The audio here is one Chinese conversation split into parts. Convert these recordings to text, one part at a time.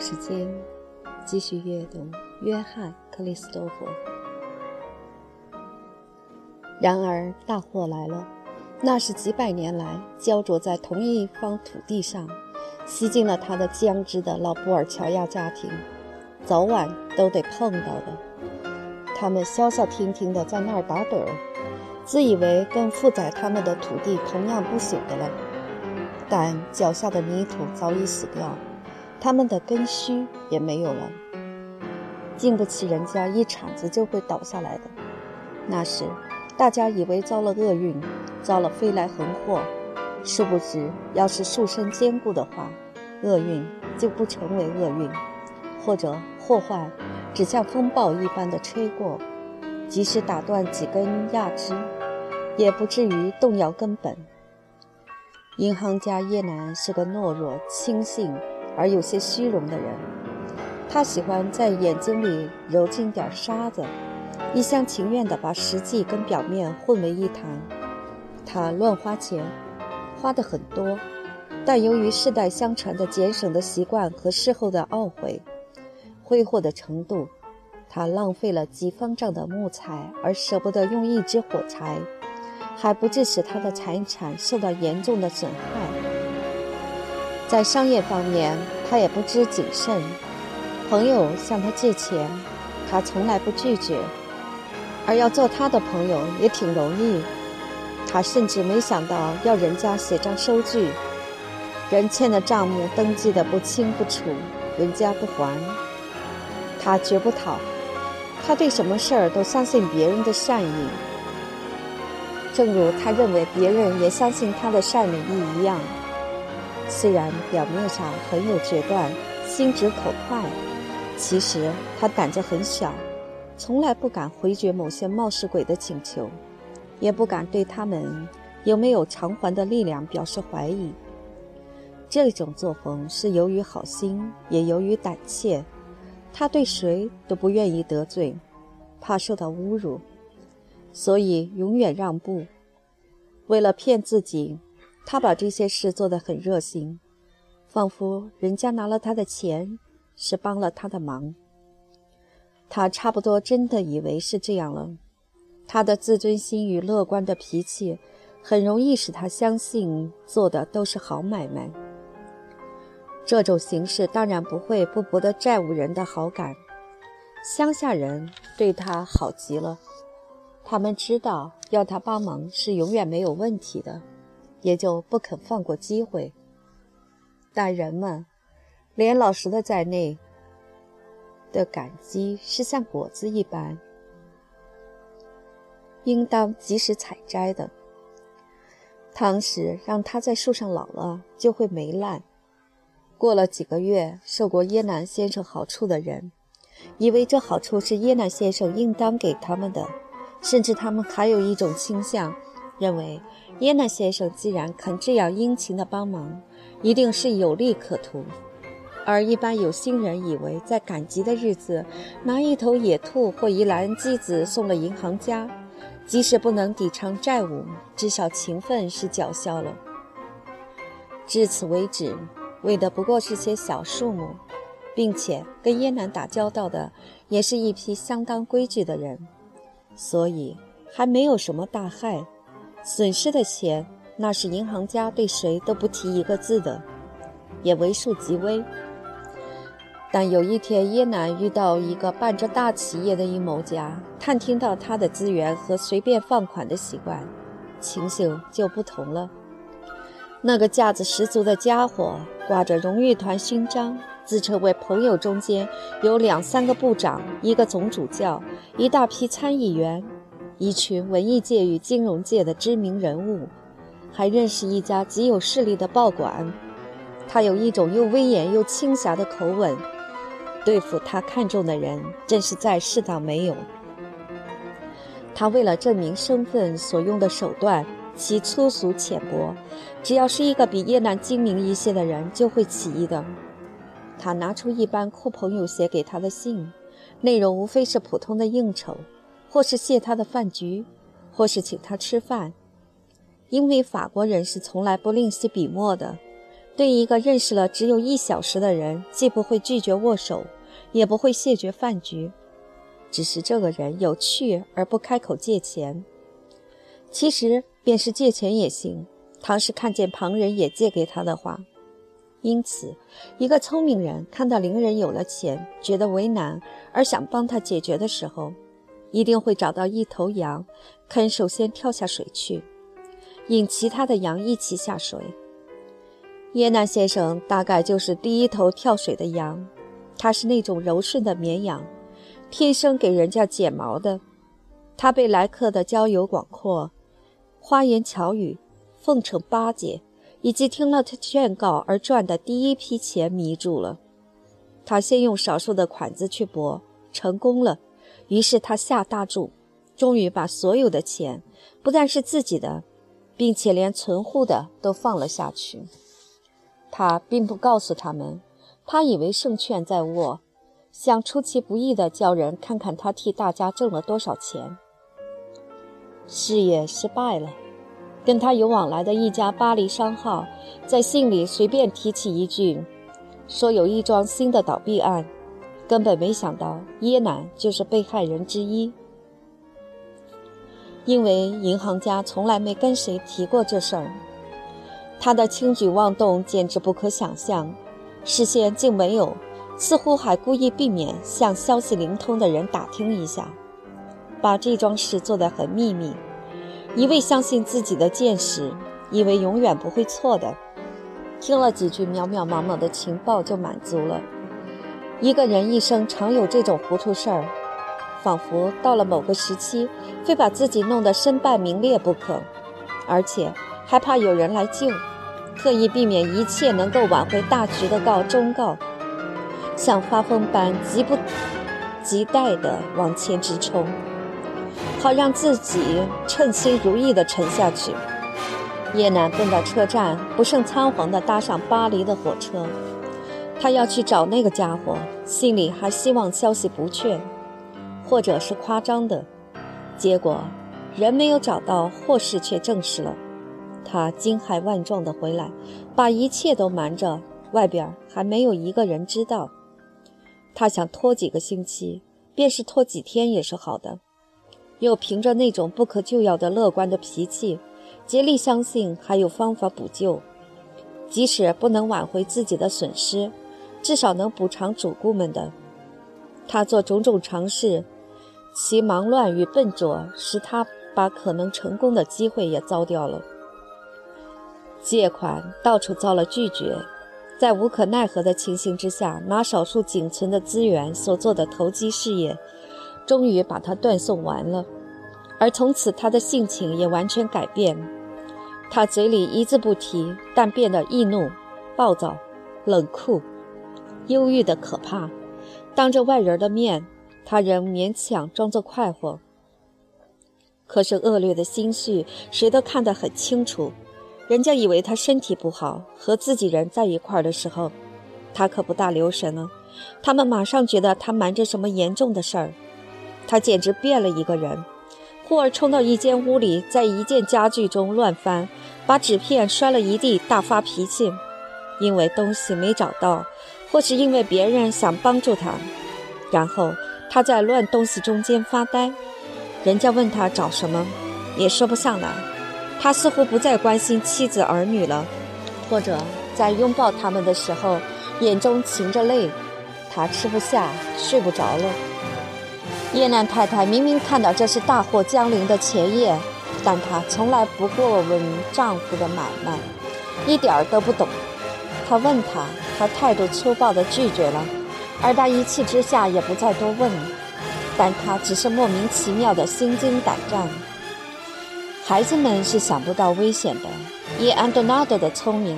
时间，继续阅读约翰·克里斯多夫。然而，大祸来了，那是几百年来焦灼在同一方土地上，吸进了他的僵直的老布尔乔亚家庭，早晚都得碰到的。他们消消停停地在那儿打盹儿，自以为跟负载他们的土地同样不朽的了，但脚下的泥土早已死掉。他们的根须也没有了，经不起人家一铲子就会倒下来的。那时，大家以为遭了厄运，遭了飞来横祸，殊不知，要是树身坚固的话，厄运就不成为厄运，或者祸患只像风暴一般的吹过，即使打断几根桠枝，也不至于动摇根本。银行家叶南是个懦弱、轻信。而有些虚荣的人，他喜欢在眼睛里揉进点沙子，一厢情愿地把实际跟表面混为一谈。他乱花钱，花的很多，但由于世代相传的节省的习惯和事后的懊悔，挥霍的程度，他浪费了几方丈的木材，而舍不得用一支火柴，还不致使他的财产受到严重的损害。在商业方面，他也不知谨慎。朋友向他借钱，他从来不拒绝；而要做他的朋友也挺容易。他甚至没想到要人家写张收据，人欠的账目登记的不清不楚，人家不还，他绝不讨。他对什么事儿都相信别人的善意，正如他认为别人也相信他的善意一样。虽然表面上很有决断，心直口快，其实他胆子很小，从来不敢回绝某些冒失鬼的请求，也不敢对他们有没有偿还的力量表示怀疑。这种作风是由于好心，也由于胆怯。他对谁都不愿意得罪，怕受到侮辱，所以永远让步。为了骗自己。他把这些事做得很热心，仿佛人家拿了他的钱是帮了他的忙。他差不多真的以为是这样了。他的自尊心与乐观的脾气，很容易使他相信做的都是好买卖。这种形式当然不会不博得债务人的好感，乡下人对他好极了，他们知道要他帮忙是永远没有问题的。也就不肯放过机会。但人们，连老实的在内，的感激是像果子一般，应当及时采摘的。倘使让它在树上老了，就会霉烂。过了几个月，受过耶南先生好处的人，以为这好处是耶南先生应当给他们的，甚至他们还有一种倾向，认为。耶纳先生既然肯这样殷勤的帮忙，一定是有利可图。而一般有心人以为，在赶集的日子，拿一头野兔或一篮鸡子送了银行家，即使不能抵偿债务，至少情分是缴销了。至此为止，为的不过是些小数目，并且跟耶南打交道的也是一批相当规矩的人，所以还没有什么大害。损失的钱，那是银行家对谁都不提一个字的，也为数极微。但有一天，耶南遇到一个办着大企业的阴谋家，探听到他的资源和随便放款的习惯，情形就不同了。那个架子十足的家伙，挂着荣誉团勋章，自称为朋友中间有两三个部长，一个总主教，一大批参议员。一群文艺界与金融界的知名人物，还认识一家极有势力的报馆。他有一种又威严又轻侠的口吻，对付他看中的人，真是在世当没有。他为了证明身份所用的手段，其粗俗浅薄，只要是一个比叶南精明一些的人，就会起疑的。他拿出一般酷朋友写给他的信，内容无非是普通的应酬。或是谢他的饭局，或是请他吃饭，因为法国人是从来不吝惜笔墨的，对一个认识了只有一小时的人，既不会拒绝握手，也不会谢绝饭局，只是这个人有趣而不开口借钱。其实，便是借钱也行。倘是看见旁人也借给他的话，因此，一个聪明人看到邻人有了钱，觉得为难而想帮他解决的时候，一定会找到一头羊，肯首先跳下水去，引其他的羊一起下水。耶南先生大概就是第一头跳水的羊，他是那种柔顺的绵羊，天生给人家剪毛的。他被来客的交友广阔、花言巧语、奉承巴结，以及听了他劝告而赚的第一批钱迷住了。他先用少数的款子去搏，成功了，于是他下大注，终于把所有的钱，不但是自己的，并且连存户的都放了下去。他并不告诉他们，他以为胜券在握，想出其不意地叫人看看他替大家挣了多少钱。事业失败了，跟他有往来的一家巴黎商号在信里随便提起一句，说有一桩新的倒闭案，根本没想到耶南就是被害人之一，因为银行家从来没跟谁提过这事儿。他的轻举妄动简直不可想象，事先竟没有，似乎还故意避免向消息灵通的人打听一下，把这桩事做得很秘密。一味相信自己的见识，以为永远不会错的，听了几句渺渺茫茫的情报就满足了。一个人一生常有这种糊涂事儿，仿佛到了某个时期，非把自己弄得身败名裂不可，而且。还怕有人来救，特意避免一切能够挽回大局的告忠告，像发疯般急不及待地往前直冲，好让自己称心如意地沉下去。叶楠奔到车站，不胜仓皇地搭上巴黎的火车，他要去找那个家伙，心里还希望消息不确，或者是夸张的。结果人没有找到，祸事却证实了。他惊骇万状地回来，把一切都瞒着，外边还没有一个人知道。他想拖几个星期，便是拖几天也是好的。又凭着那种不可救药的乐观的脾气，竭力相信还有方法补救，即使不能挽回自己的损失，至少能补偿主顾们的。他做种种尝试，其忙乱与笨拙，使他把可能成功的机会也糟掉了。借款到处遭了拒绝，在无可奈何的情形之下，拿少数仅存的资源所做的投机事业，终于把他断送完了。而从此，他的性情也完全改变。他嘴里一字不提，但变得易怒、暴躁、冷酷、忧郁的可怕。当着外人的面，他仍勉强装作快活，可是恶劣的心绪，谁都看得很清楚。人家以为他身体不好，和自己人在一块儿的时候，他可不大留神呢。他们马上觉得他瞒着什么严重的事儿，他简直变了一个人。忽而冲到一间屋里，在一件家具中乱翻，把纸片摔了一地，大发脾气，因为东西没找到，或是因为别人想帮助他。然后他在乱东西中间发呆，人家问他找什么，也说不上来。他似乎不再关心妻子儿女了，或者在拥抱他们的时候，眼中噙着泪。他吃不下，睡不着了。叶南太太明明看到这是大祸将临的前夜，但她从来不过问丈夫的买卖，一点儿都不懂。他问他，他态度粗暴地拒绝了，而他一气之下也不再多问，但他只是莫名其妙的心惊胆战。孩子们是想不到危险的。以安多纳德的聪明，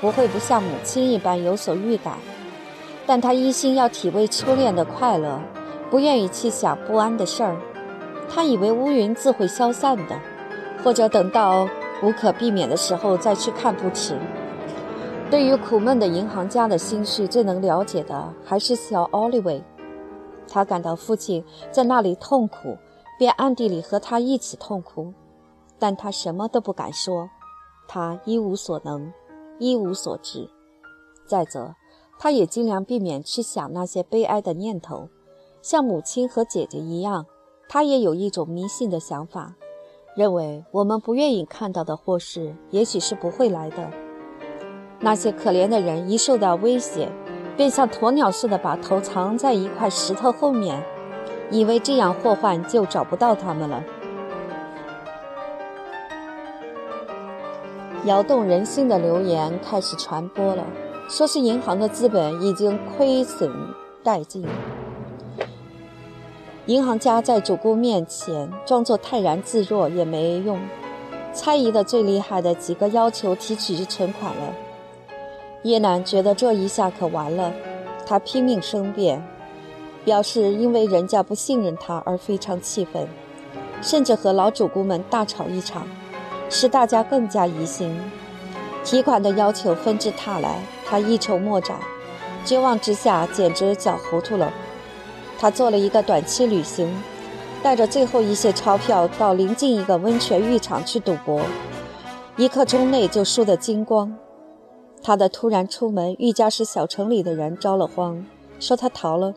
不会不像母亲一般有所预感，但他一心要体味初恋的快乐，不愿意去想不安的事儿。他以为乌云自会消散的，或者等到无可避免的时候再去看不迟。对于苦闷的银行家的心绪，最能了解的还是小奥利维。他感到父亲在那里痛苦，便暗地里和他一起痛苦。但他什么都不敢说，他一无所能，一无所知。再则，他也尽量避免去想那些悲哀的念头。像母亲和姐姐一样，他也有一种迷信的想法，认为我们不愿意看到的祸事，也许是不会来的。那些可怜的人一受到威胁，便像鸵鸟似的把头藏在一块石头后面，以为这样祸患就找不到他们了。摇动人心的流言开始传播了，说是银行的资本已经亏损殆尽。银行家在主顾面前装作泰然自若也没用，猜疑的最厉害的几个要求提取存款了。叶楠觉得这一下可完了，他拼命申辩，表示因为人家不信任他而非常气愤，甚至和老主顾们大吵一场。使大家更加疑心，提款的要求纷至沓来，他一筹莫展，绝望之下简直搅糊涂了。他做了一个短期旅行，带着最后一些钞票到临近一个温泉浴场去赌博，一刻钟内就输得精光。他的突然出门，愈加使小城里的人着了慌，说他逃了。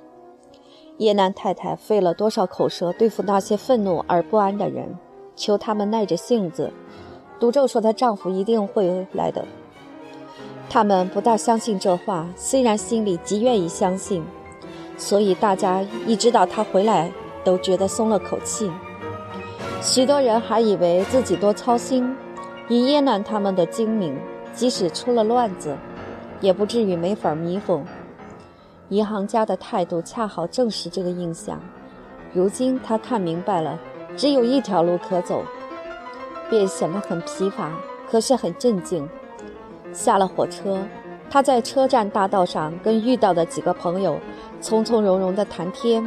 叶南太太费了多少口舌对付那些愤怒而不安的人。求他们耐着性子，赌咒说她丈夫一定会来的。他们不大相信这话，虽然心里极愿意相信，所以大家一知道他回来，都觉得松了口气。许多人还以为自己多操心，以叶南他们的精明，即使出了乱子，也不至于没法弥补。银行家的态度恰好证实这个印象。如今他看明白了。只有一条路可走，便显得很疲乏，可是很镇静。下了火车，他在车站大道上跟遇到的几个朋友从从容容地谈天，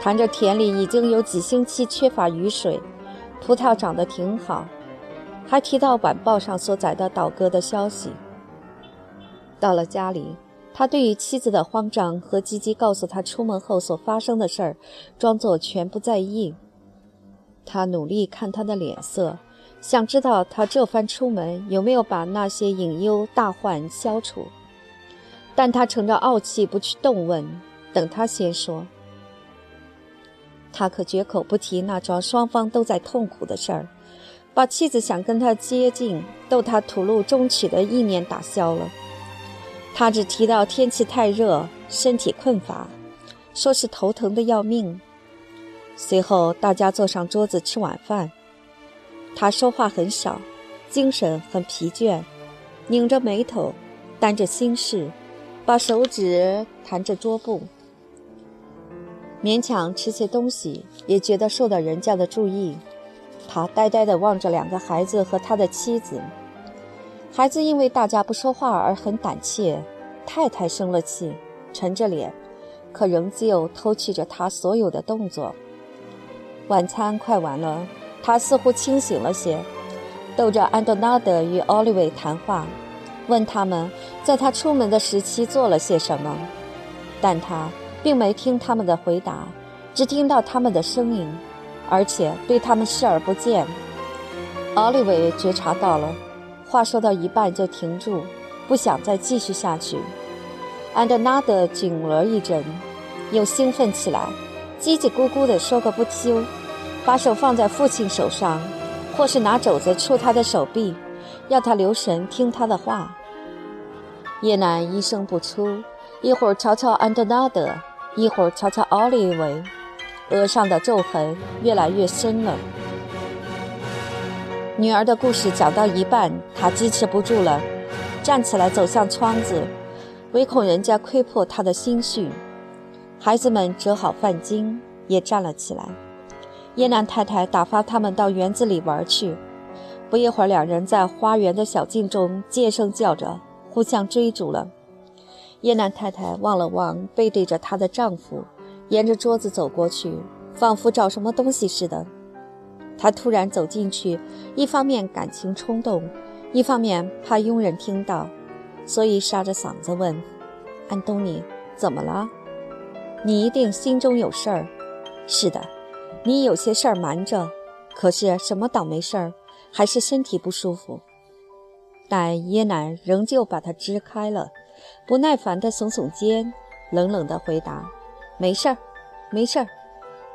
谈着田里已经有几星期缺乏雨水，葡萄长得挺好，还提到晚报上所载的倒戈的消息。到了家里，他对于妻子的慌张和吉吉告诉他出门后所发生的事儿，装作全不在意。他努力看他的脸色，想知道他这番出门有没有把那些隐忧大患消除。但他乘着傲气不去动问，等他先说。他可绝口不提那桩双方都在痛苦的事儿，把妻子想跟他接近、逗他吐露衷曲的意念打消了。他只提到天气太热，身体困乏，说是头疼的要命。随后，大家坐上桌子吃晚饭。他说话很少，精神很疲倦，拧着眉头，担着心事，把手指弹着桌布，勉强吃些东西，也觉得受到人家的注意。他呆呆地望着两个孩子和他的妻子。孩子因为大家不说话而很胆怯，太太生了气，沉着脸，可仍旧偷取着他所有的动作。晚餐快完了，他似乎清醒了些，逗着安德纳德与奥利维谈话，问他们在他出门的时期做了些什么，但他并没听他们的回答，只听到他们的声音，而且对他们视而不见。奥利维觉察到了，话说到一半就停住，不想再继续下去。安德纳德紧了一阵，又兴奋起来。叽叽咕咕地说个不休，把手放在父亲手上，或是拿肘子触他的手臂，要他留神听他的话。叶楠一声不出，一会儿瞧瞧安德纳德，一会儿瞧瞧奥利维，额上的皱痕越来越深了。女儿的故事讲到一半，她支持不住了，站起来走向窗子，唯恐人家窥破她的心绪。孩子们折好饭巾，也站了起来。叶楠太太打发他们到园子里玩去。不一会儿，两人在花园的小径中尖声叫着，互相追逐了。叶楠太太望了望背对着她的丈夫，沿着桌子走过去，仿佛找什么东西似的。他突然走进去，一方面感情冲动，一方面怕佣人听到，所以沙着嗓子问：“安东尼，怎么了？”你一定心中有事儿，是的，你有些事儿瞒着。可是什么倒霉事儿？还是身体不舒服？但耶南仍旧把他支开了，不耐烦地耸耸肩，冷冷地回答：“没事儿，没事儿。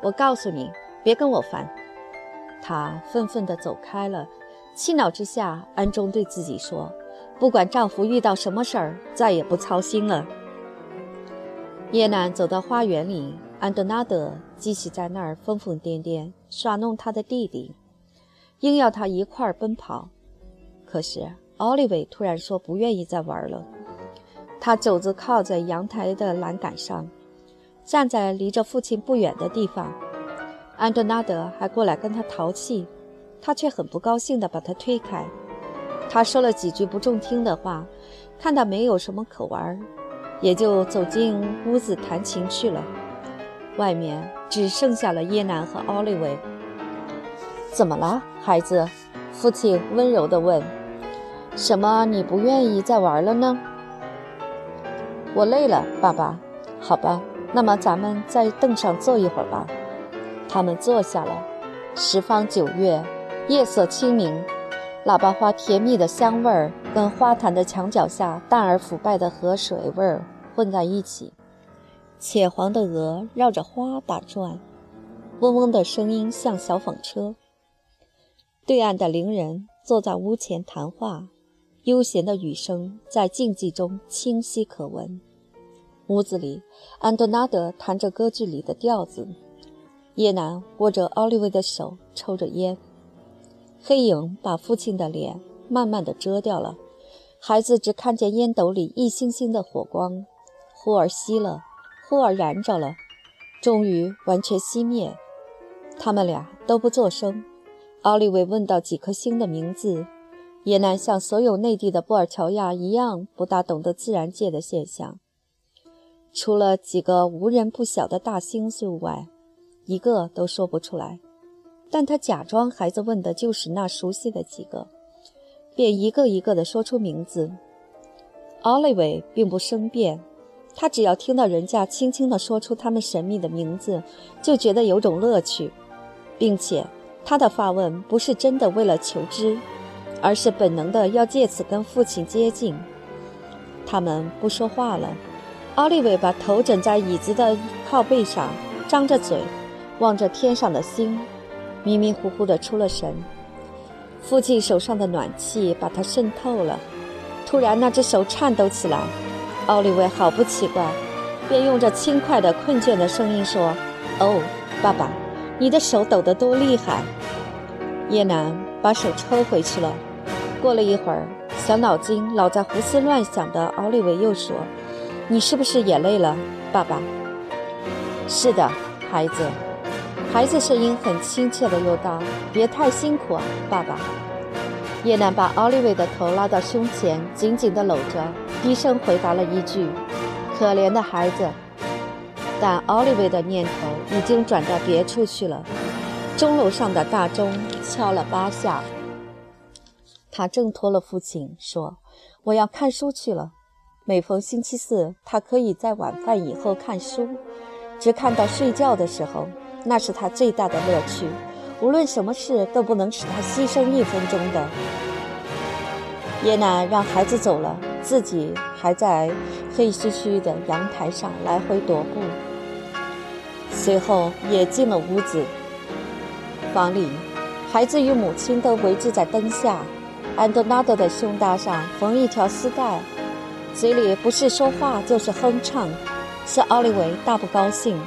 我告诉你，别跟我烦。”她愤愤地走开了。气恼之下，暗中对自己说：“不管丈夫遇到什么事儿，再也不操心了。”叶楠走到花园里，安德纳德继续在那儿疯疯癫癫耍弄他的弟弟，硬要他一块儿奔跑。可是奥利维突然说不愿意再玩了。他肘子靠在阳台的栏杆上，站在离着父亲不远的地方。安德纳德还过来跟他淘气。他却很不高兴地把他推开。他说了几句不中听的话，看到没有什么可玩，也就走进屋子弹琴去了。外面只剩下了耶南和奥利维。怎么了，孩子？父亲温柔地问。什么？你不愿意再玩了呢？我累了，爸爸。好吧，那么咱们在凳上坐一会儿吧。他们坐下了。十方九月。夜色清明，喇叭花甜蜜的香味儿跟花坛的墙角下淡而腐败的河水味儿混在一起。浅黄的鹅绕着花打转，嗡嗡的声音像小纺车。对岸的邻人坐在屋前谈话，悠闲的雨声在静寂中清晰可闻。屋子里，安德纳德弹着歌剧里的调子，叶楠握着奥利维的手，抽着烟。黑影把父亲的脸慢慢的遮掉了，孩子只看见烟斗里一星星的火光，忽而熄了，忽而燃着了，终于完全熄灭。他们俩都不作声。奥利维问到几颗星的名字，也难像所有内地的布尔乔亚一样，不大懂得自然界的现象。除了几个无人不晓的大星宿外，一个都说不出来。但他假装孩子问的就是那熟悉的几个，便一个一个地说出名字。奥利维并不生变，他只要听到人家轻轻地说出他们神秘的名字，就觉得有种乐趣，并且他的发问不是真的为了求知，而是本能的要借此跟父亲接近。他们不说话了，奥利维把头枕在椅子的靠背上，张着嘴，望着天上的星。迷迷糊糊的出了神，父亲手上的暖气把他渗透了。突然，那只手颤抖起来。奥利维毫不奇怪，便用着轻快的、困倦的声音说：“哦，爸爸，你的手抖得多厉害！”叶楠把手抽回去了。过了一会儿，小脑筋老在胡思乱想的奥利维又说：“你是不是也累了，爸爸？”“是的，孩子。”孩子声音很亲切的又道：“别太辛苦啊，爸爸。”叶楠把奥利维的头拉到胸前，紧紧地搂着，低声回答了一句：“可怜的孩子。”但奥利维的念头已经转到别处去了。钟楼上的大钟敲了八下，他挣脱了父亲，说：“我要看书去了。每逢星期四，他可以在晚饭以后看书，只看到睡觉的时候。”那是他最大的乐趣，无论什么事都不能使他牺牲一分钟的。爷奶让孩子走了，自己还在黑黢黢的阳台上来回踱步。随后也进了屋子。房里，孩子与母亲都围坐在灯下，安德纳德的胸搭上缝一条丝带，嘴里不是说话就是哼唱，使奥利维大不高兴。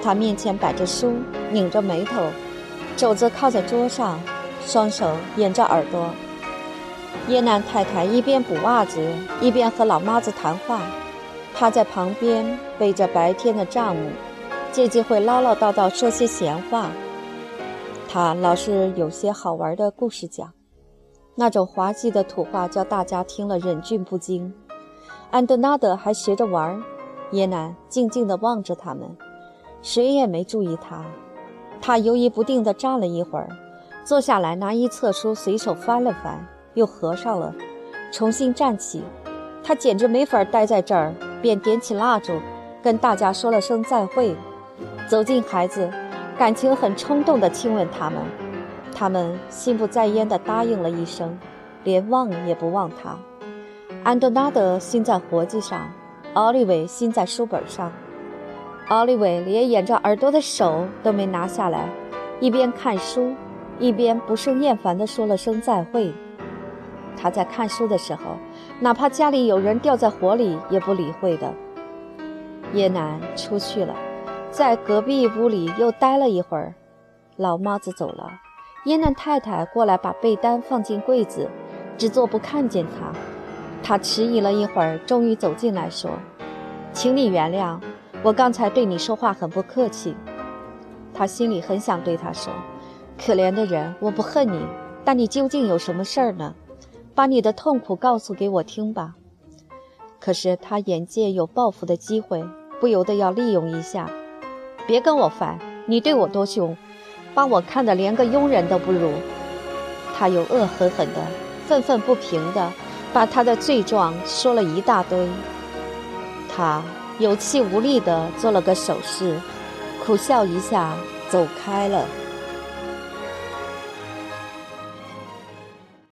他面前摆着书，拧着眉头，肘子靠在桌上，双手掩着耳朵。耶南太太一边补袜子，一边和老妈子谈话。他在旁边背着白天的账目，借机会唠唠叨叨说些闲话。他老是有些好玩的故事讲，那种滑稽的土话叫大家听了忍俊不禁。安德纳德还学着玩，耶南静静地望着他们。谁也没注意他，他犹豫不定地站了一会儿，坐下来拿一册书随手翻了翻，又合上了，重新站起。他简直没法待在这儿，便点起蜡烛，跟大家说了声再会，走近孩子，感情很冲动地亲吻他们。他们心不在焉地答应了一声，连望也不望他。安德拉德心在活计上，奥利维心在书本上。奥利维连掩着耳朵的手都没拿下来，一边看书，一边不胜厌烦地说了声再会。他在看书的时候，哪怕家里有人掉在火里，也不理会的。叶楠出去了，在隔壁屋里又待了一会儿。老妈子走了，叶楠太太过来把被单放进柜子，只做不看见他。他迟疑了一会儿，终于走进来说：“请你原谅。”我刚才对你说话很不客气，他心里很想对他说：“可怜的人，我不恨你，但你究竟有什么事儿呢？把你的痛苦告诉给我听吧。”可是他眼见有报复的机会，不由得要利用一下。别跟我烦，你对我多凶，把我看得连个佣人都不如。他又恶狠狠的、愤愤不平的把他的罪状说了一大堆。他。有气无力地做了个手势，苦笑一下，走开了。